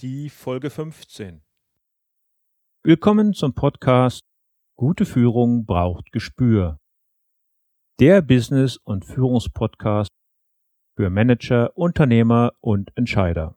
die Folge 15. Willkommen zum Podcast Gute Führung braucht Gespür. Der Business- und Führungspodcast für Manager, Unternehmer und Entscheider.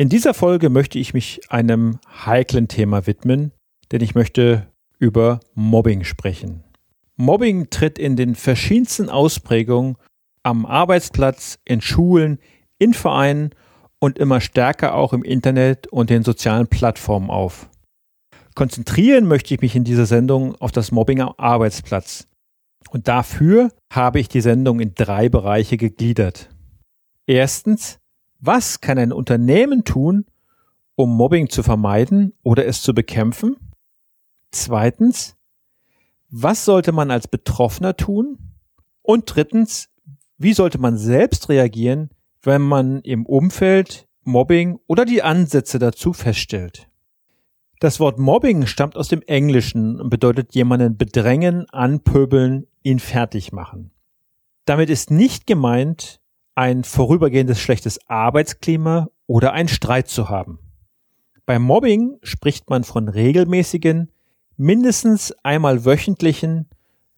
In dieser Folge möchte ich mich einem heiklen Thema widmen, denn ich möchte über Mobbing sprechen. Mobbing tritt in den verschiedensten Ausprägungen am Arbeitsplatz, in Schulen, in Vereinen und immer stärker auch im Internet und den sozialen Plattformen auf. Konzentrieren möchte ich mich in dieser Sendung auf das Mobbing am Arbeitsplatz. Und dafür habe ich die Sendung in drei Bereiche gegliedert. Erstens was kann ein Unternehmen tun, um Mobbing zu vermeiden oder es zu bekämpfen? Zweitens, was sollte man als Betroffener tun? Und drittens, wie sollte man selbst reagieren, wenn man im Umfeld Mobbing oder die Ansätze dazu feststellt? Das Wort Mobbing stammt aus dem Englischen und bedeutet jemanden bedrängen, anpöbeln, ihn fertig machen. Damit ist nicht gemeint, ein vorübergehendes schlechtes Arbeitsklima oder einen Streit zu haben. Beim Mobbing spricht man von regelmäßigen, mindestens einmal wöchentlichen,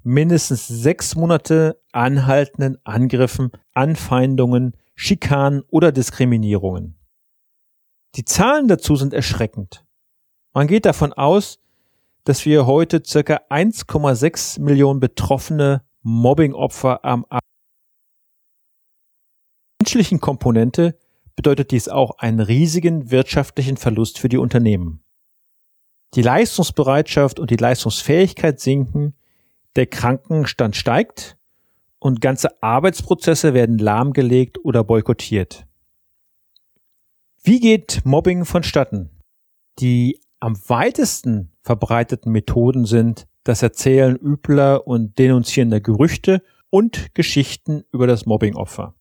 mindestens sechs Monate anhaltenden Angriffen, Anfeindungen, Schikanen oder Diskriminierungen. Die Zahlen dazu sind erschreckend. Man geht davon aus, dass wir heute circa 1,6 Millionen betroffene Mobbingopfer am menschlichen Komponente bedeutet dies auch einen riesigen wirtschaftlichen Verlust für die Unternehmen. Die Leistungsbereitschaft und die Leistungsfähigkeit sinken, der Krankenstand steigt und ganze Arbeitsprozesse werden lahmgelegt oder boykottiert. Wie geht Mobbing vonstatten? Die am weitesten verbreiteten Methoden sind das Erzählen übler und denunzierender Gerüchte und Geschichten über das Mobbingopfer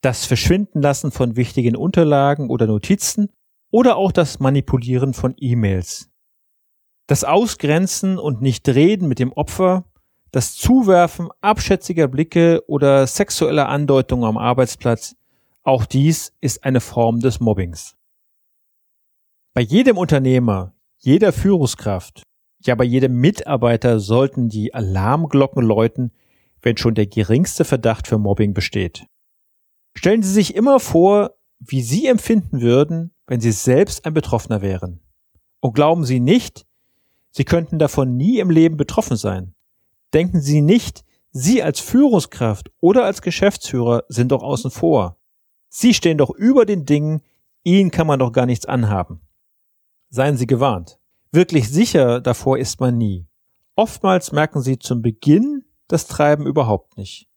das Verschwindenlassen von wichtigen Unterlagen oder Notizen oder auch das Manipulieren von E-Mails. Das Ausgrenzen und Nichtreden mit dem Opfer, das Zuwerfen abschätziger Blicke oder sexueller Andeutungen am Arbeitsplatz, auch dies ist eine Form des Mobbings. Bei jedem Unternehmer, jeder Führungskraft, ja bei jedem Mitarbeiter sollten die Alarmglocken läuten, wenn schon der geringste Verdacht für Mobbing besteht. Stellen Sie sich immer vor, wie Sie empfinden würden, wenn Sie selbst ein Betroffener wären. Und glauben Sie nicht, Sie könnten davon nie im Leben betroffen sein. Denken Sie nicht, Sie als Führungskraft oder als Geschäftsführer sind doch außen vor. Sie stehen doch über den Dingen, Ihnen kann man doch gar nichts anhaben. Seien Sie gewarnt. Wirklich sicher davor ist man nie. Oftmals merken Sie zum Beginn das Treiben überhaupt nicht.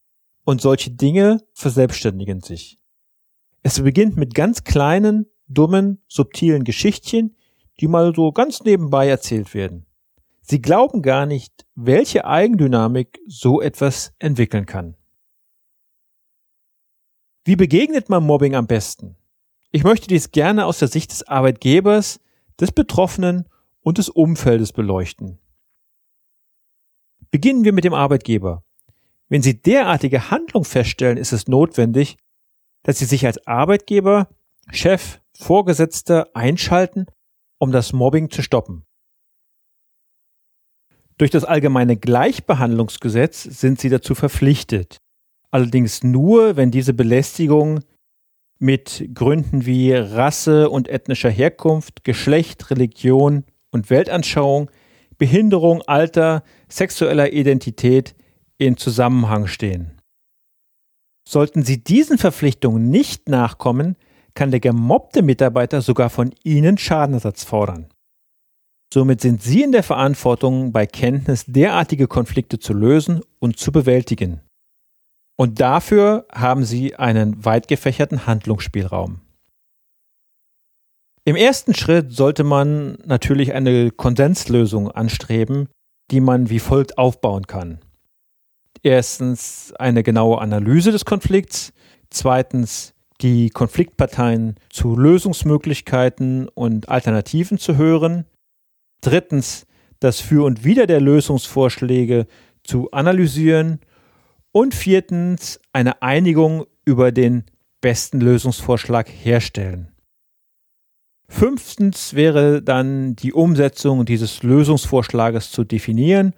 Und solche Dinge verselbstständigen sich. Es beginnt mit ganz kleinen, dummen, subtilen Geschichtchen, die mal so ganz nebenbei erzählt werden. Sie glauben gar nicht, welche Eigendynamik so etwas entwickeln kann. Wie begegnet man Mobbing am besten? Ich möchte dies gerne aus der Sicht des Arbeitgebers, des Betroffenen und des Umfeldes beleuchten. Beginnen wir mit dem Arbeitgeber. Wenn Sie derartige Handlung feststellen, ist es notwendig, dass Sie sich als Arbeitgeber, Chef, Vorgesetzter einschalten, um das Mobbing zu stoppen. Durch das allgemeine Gleichbehandlungsgesetz sind Sie dazu verpflichtet. Allerdings nur, wenn diese Belästigung mit Gründen wie Rasse und ethnischer Herkunft, Geschlecht, Religion und Weltanschauung, Behinderung, Alter, sexueller Identität in Zusammenhang stehen. Sollten Sie diesen Verpflichtungen nicht nachkommen, kann der gemobbte Mitarbeiter sogar von Ihnen Schadenersatz fordern. Somit sind Sie in der Verantwortung, bei Kenntnis derartige Konflikte zu lösen und zu bewältigen. Und dafür haben Sie einen weit gefächerten Handlungsspielraum. Im ersten Schritt sollte man natürlich eine Konsenslösung anstreben, die man wie folgt aufbauen kann. Erstens eine genaue Analyse des Konflikts, zweitens die Konfliktparteien zu Lösungsmöglichkeiten und Alternativen zu hören, drittens das Für und Wider der Lösungsvorschläge zu analysieren. Und viertens eine Einigung über den besten Lösungsvorschlag herstellen. Fünftens wäre dann die Umsetzung dieses Lösungsvorschlages zu definieren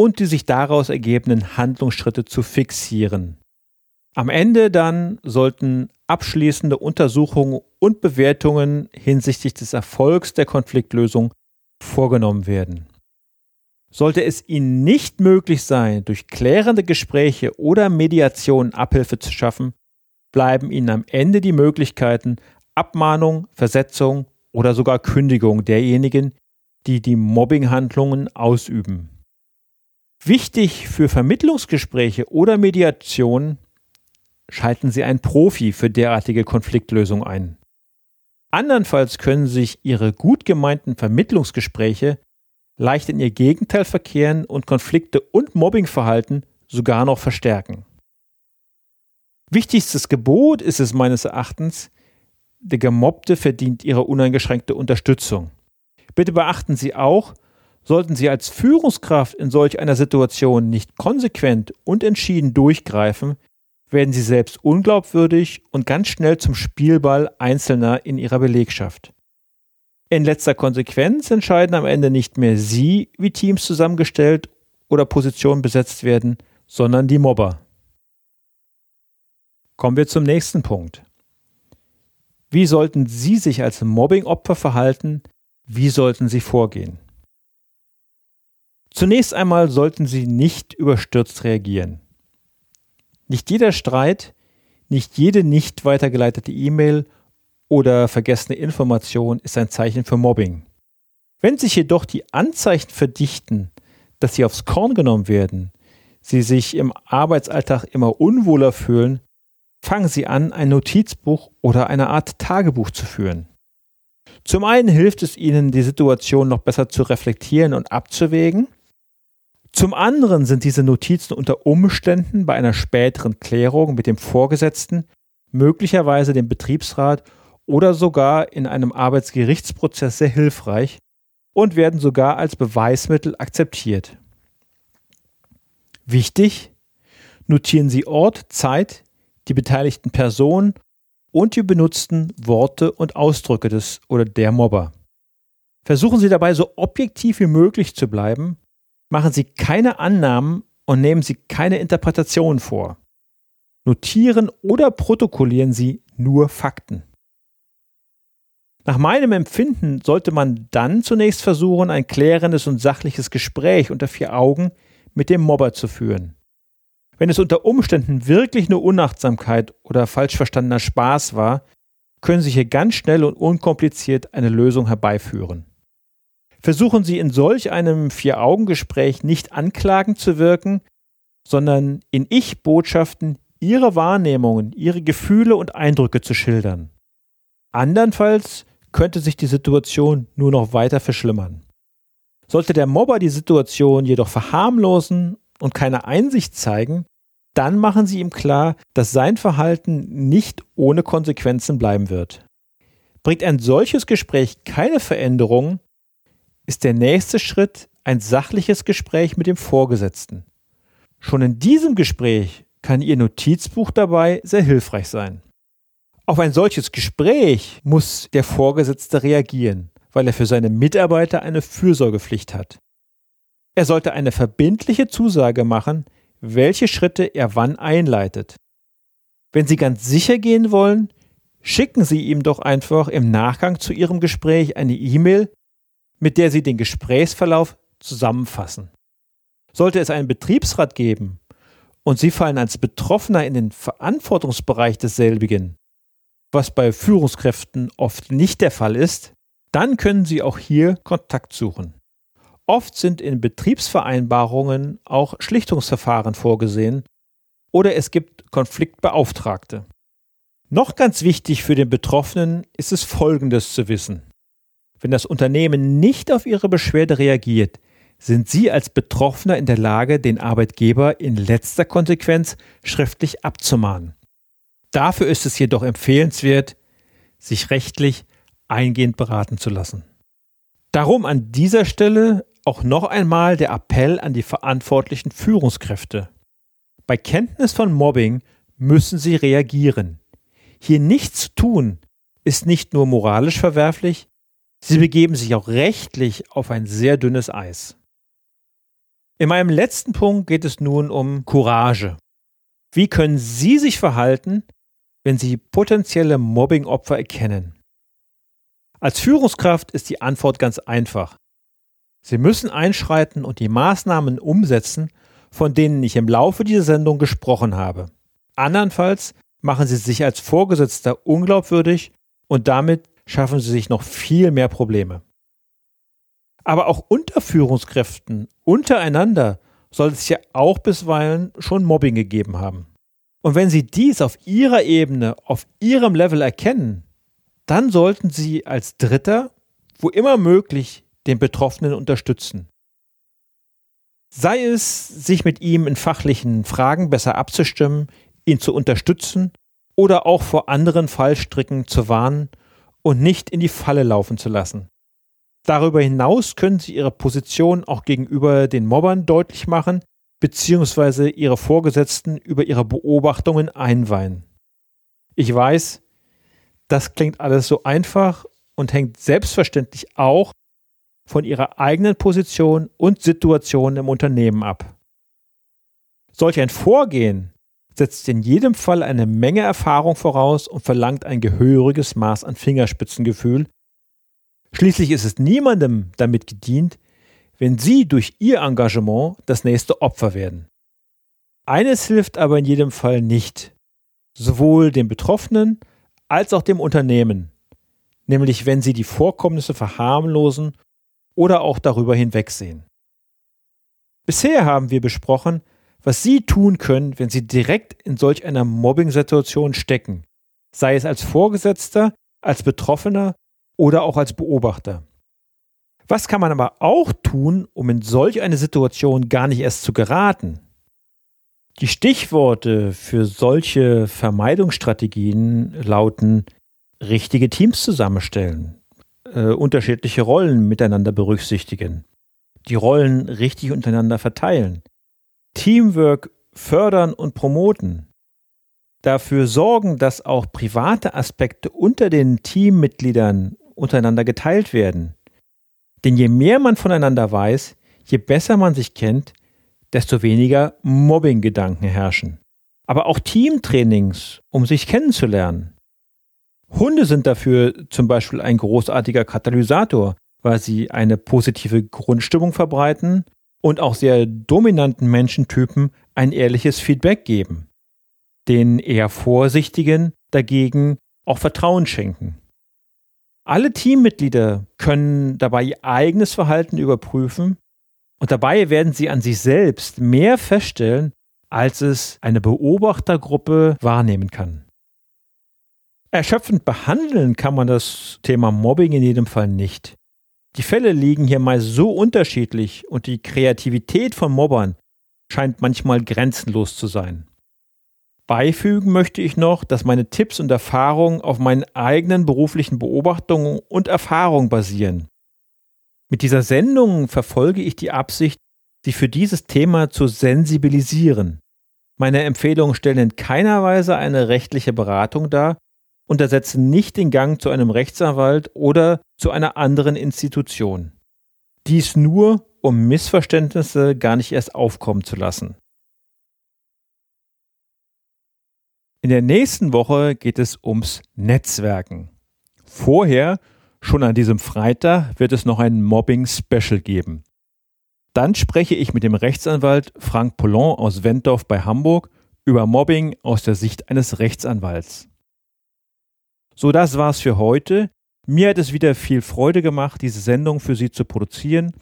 und die sich daraus ergebenden Handlungsschritte zu fixieren. Am Ende dann sollten abschließende Untersuchungen und Bewertungen hinsichtlich des Erfolgs der Konfliktlösung vorgenommen werden. Sollte es Ihnen nicht möglich sein, durch klärende Gespräche oder Mediation Abhilfe zu schaffen, bleiben Ihnen am Ende die Möglichkeiten Abmahnung, Versetzung oder sogar Kündigung derjenigen, die die Mobbinghandlungen ausüben. Wichtig für Vermittlungsgespräche oder Mediation schalten Sie einen Profi für derartige Konfliktlösung ein. Andernfalls können sich Ihre gut gemeinten Vermittlungsgespräche leicht in ihr Gegenteil verkehren und Konflikte und Mobbingverhalten sogar noch verstärken. Wichtigstes Gebot ist es meines Erachtens, der Gemobbte verdient Ihre uneingeschränkte Unterstützung. Bitte beachten Sie auch, sollten Sie als Führungskraft in solch einer Situation nicht konsequent und entschieden durchgreifen, werden Sie selbst unglaubwürdig und ganz schnell zum Spielball Einzelner in Ihrer Belegschaft. In letzter Konsequenz entscheiden am Ende nicht mehr Sie, wie Teams zusammengestellt oder Positionen besetzt werden, sondern die Mobber. Kommen wir zum nächsten Punkt. Wie sollten Sie sich als Mobbing-Opfer verhalten? Wie sollten Sie vorgehen? Zunächst einmal sollten Sie nicht überstürzt reagieren. Nicht jeder Streit, nicht jede nicht weitergeleitete E-Mail oder vergessene Information ist ein Zeichen für Mobbing. Wenn sich jedoch die Anzeichen verdichten, dass sie aufs Korn genommen werden, sie sich im Arbeitsalltag immer unwohler fühlen, fangen sie an, ein Notizbuch oder eine Art Tagebuch zu führen. Zum einen hilft es ihnen, die Situation noch besser zu reflektieren und abzuwägen, zum anderen sind diese Notizen unter Umständen bei einer späteren Klärung mit dem Vorgesetzten, möglicherweise dem Betriebsrat oder sogar in einem Arbeitsgerichtsprozess sehr hilfreich und werden sogar als Beweismittel akzeptiert. Wichtig, notieren Sie Ort, Zeit, die beteiligten Personen und die benutzten Worte und Ausdrücke des oder der Mobber. Versuchen Sie dabei so objektiv wie möglich zu bleiben Machen Sie keine Annahmen und nehmen Sie keine Interpretationen vor. Notieren oder protokollieren Sie nur Fakten. Nach meinem Empfinden sollte man dann zunächst versuchen, ein klärendes und sachliches Gespräch unter vier Augen mit dem Mobber zu führen. Wenn es unter Umständen wirklich nur Unachtsamkeit oder falsch verstandener Spaß war, können Sie hier ganz schnell und unkompliziert eine Lösung herbeiführen. Versuchen Sie in solch einem Vier-Augen-Gespräch nicht anklagend zu wirken, sondern in Ich-Botschaften Ihre Wahrnehmungen, Ihre Gefühle und Eindrücke zu schildern. Andernfalls könnte sich die Situation nur noch weiter verschlimmern. Sollte der Mobber die Situation jedoch verharmlosen und keine Einsicht zeigen, dann machen Sie ihm klar, dass sein Verhalten nicht ohne Konsequenzen bleiben wird. Bringt ein solches Gespräch keine Veränderung, ist der nächste Schritt ein sachliches Gespräch mit dem Vorgesetzten. Schon in diesem Gespräch kann Ihr Notizbuch dabei sehr hilfreich sein. Auf ein solches Gespräch muss der Vorgesetzte reagieren, weil er für seine Mitarbeiter eine Fürsorgepflicht hat. Er sollte eine verbindliche Zusage machen, welche Schritte er wann einleitet. Wenn Sie ganz sicher gehen wollen, schicken Sie ihm doch einfach im Nachgang zu Ihrem Gespräch eine E-Mail mit der Sie den Gesprächsverlauf zusammenfassen. Sollte es einen Betriebsrat geben und Sie fallen als Betroffener in den Verantwortungsbereich desselbigen, was bei Führungskräften oft nicht der Fall ist, dann können Sie auch hier Kontakt suchen. Oft sind in Betriebsvereinbarungen auch Schlichtungsverfahren vorgesehen oder es gibt Konfliktbeauftragte. Noch ganz wichtig für den Betroffenen ist es Folgendes zu wissen. Wenn das Unternehmen nicht auf Ihre Beschwerde reagiert, sind Sie als Betroffener in der Lage, den Arbeitgeber in letzter Konsequenz schriftlich abzumahnen. Dafür ist es jedoch empfehlenswert, sich rechtlich eingehend beraten zu lassen. Darum an dieser Stelle auch noch einmal der Appell an die verantwortlichen Führungskräfte. Bei Kenntnis von Mobbing müssen Sie reagieren. Hier nichts zu tun ist nicht nur moralisch verwerflich, Sie begeben sich auch rechtlich auf ein sehr dünnes Eis. In meinem letzten Punkt geht es nun um Courage. Wie können Sie sich verhalten, wenn Sie potenzielle Mobbingopfer erkennen? Als Führungskraft ist die Antwort ganz einfach. Sie müssen einschreiten und die Maßnahmen umsetzen, von denen ich im Laufe dieser Sendung gesprochen habe. Andernfalls machen Sie sich als Vorgesetzter unglaubwürdig und damit schaffen Sie sich noch viel mehr Probleme. Aber auch unter Führungskräften, untereinander, soll es ja auch bisweilen schon Mobbing gegeben haben. Und wenn Sie dies auf Ihrer Ebene, auf Ihrem Level erkennen, dann sollten Sie als Dritter, wo immer möglich, den Betroffenen unterstützen. Sei es, sich mit ihm in fachlichen Fragen besser abzustimmen, ihn zu unterstützen oder auch vor anderen Fallstricken zu warnen und nicht in die Falle laufen zu lassen. Darüber hinaus können Sie Ihre Position auch gegenüber den Mobbern deutlich machen, beziehungsweise Ihre Vorgesetzten über Ihre Beobachtungen einweihen. Ich weiß, das klingt alles so einfach und hängt selbstverständlich auch von Ihrer eigenen Position und Situation im Unternehmen ab. Solch ein Vorgehen setzt in jedem Fall eine Menge Erfahrung voraus und verlangt ein gehöriges Maß an Fingerspitzengefühl. Schließlich ist es niemandem damit gedient, wenn Sie durch Ihr Engagement das nächste Opfer werden. Eines hilft aber in jedem Fall nicht, sowohl dem Betroffenen als auch dem Unternehmen, nämlich wenn Sie die Vorkommnisse verharmlosen oder auch darüber hinwegsehen. Bisher haben wir besprochen, was Sie tun können, wenn Sie direkt in solch einer Mobbing-Situation stecken, sei es als Vorgesetzter, als Betroffener oder auch als Beobachter. Was kann man aber auch tun, um in solch eine Situation gar nicht erst zu geraten? Die Stichworte für solche Vermeidungsstrategien lauten richtige Teams zusammenstellen, äh, unterschiedliche Rollen miteinander berücksichtigen, die Rollen richtig untereinander verteilen, Teamwork fördern und promoten, dafür sorgen, dass auch private Aspekte unter den Teammitgliedern untereinander geteilt werden. Denn je mehr man voneinander weiß, je besser man sich kennt, desto weniger Mobbing-Gedanken herrschen. Aber auch Teamtrainings, um sich kennenzulernen. Hunde sind dafür zum Beispiel ein großartiger Katalysator, weil sie eine positive Grundstimmung verbreiten und auch sehr dominanten Menschentypen ein ehrliches Feedback geben. Den eher vorsichtigen dagegen auch Vertrauen schenken. Alle Teammitglieder können dabei ihr eigenes Verhalten überprüfen und dabei werden sie an sich selbst mehr feststellen, als es eine Beobachtergruppe wahrnehmen kann. Erschöpfend behandeln kann man das Thema Mobbing in jedem Fall nicht. Die Fälle liegen hier meist so unterschiedlich und die Kreativität von Mobbern scheint manchmal grenzenlos zu sein. Beifügen möchte ich noch, dass meine Tipps und Erfahrungen auf meinen eigenen beruflichen Beobachtungen und Erfahrungen basieren. Mit dieser Sendung verfolge ich die Absicht, Sie für dieses Thema zu sensibilisieren. Meine Empfehlungen stellen in keiner Weise eine rechtliche Beratung dar und ersetzen nicht den Gang zu einem Rechtsanwalt oder zu einer anderen Institution. Dies nur, um Missverständnisse gar nicht erst aufkommen zu lassen. In der nächsten Woche geht es ums Netzwerken. Vorher, schon an diesem Freitag, wird es noch ein Mobbing-Special geben. Dann spreche ich mit dem Rechtsanwalt Frank Pollon aus Wentorf bei Hamburg über Mobbing aus der Sicht eines Rechtsanwalts. So, das war's für heute. Mir hat es wieder viel Freude gemacht, diese Sendung für Sie zu produzieren.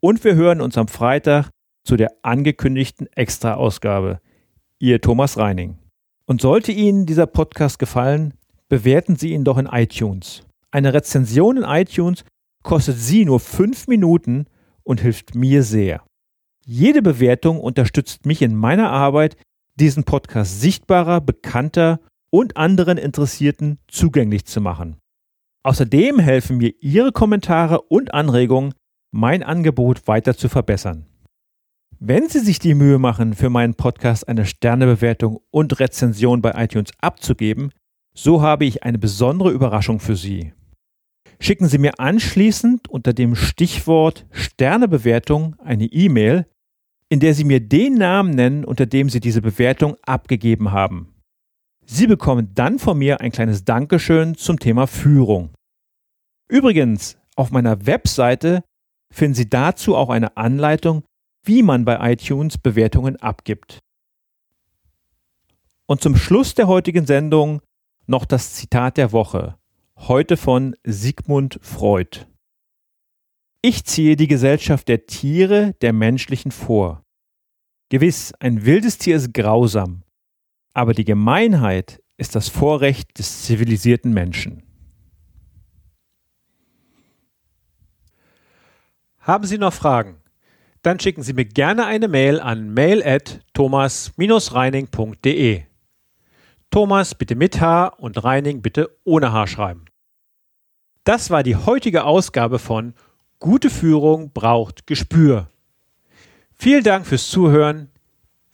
Und wir hören uns am Freitag zu der angekündigten Extra-Ausgabe. Ihr Thomas Reining. Und sollte Ihnen dieser Podcast gefallen, bewerten Sie ihn doch in iTunes. Eine Rezension in iTunes kostet Sie nur fünf Minuten und hilft mir sehr. Jede Bewertung unterstützt mich in meiner Arbeit, diesen Podcast sichtbarer, bekannter und anderen Interessierten zugänglich zu machen. Außerdem helfen mir Ihre Kommentare und Anregungen, mein Angebot weiter zu verbessern. Wenn Sie sich die Mühe machen, für meinen Podcast eine Sternebewertung und Rezension bei iTunes abzugeben, so habe ich eine besondere Überraschung für Sie. Schicken Sie mir anschließend unter dem Stichwort Sternebewertung eine E-Mail, in der Sie mir den Namen nennen, unter dem Sie diese Bewertung abgegeben haben. Sie bekommen dann von mir ein kleines Dankeschön zum Thema Führung. Übrigens, auf meiner Webseite finden Sie dazu auch eine Anleitung, wie man bei iTunes Bewertungen abgibt. Und zum Schluss der heutigen Sendung noch das Zitat der Woche, heute von Sigmund Freud. Ich ziehe die Gesellschaft der Tiere der menschlichen vor. Gewiss, ein wildes Tier ist grausam, aber die Gemeinheit ist das Vorrecht des zivilisierten Menschen. Haben Sie noch Fragen? dann schicken Sie mir gerne eine Mail an mail@thomas-reining.de. Thomas bitte mit H und Reining bitte ohne H schreiben. Das war die heutige Ausgabe von Gute Führung braucht Gespür. Vielen Dank fürs Zuhören.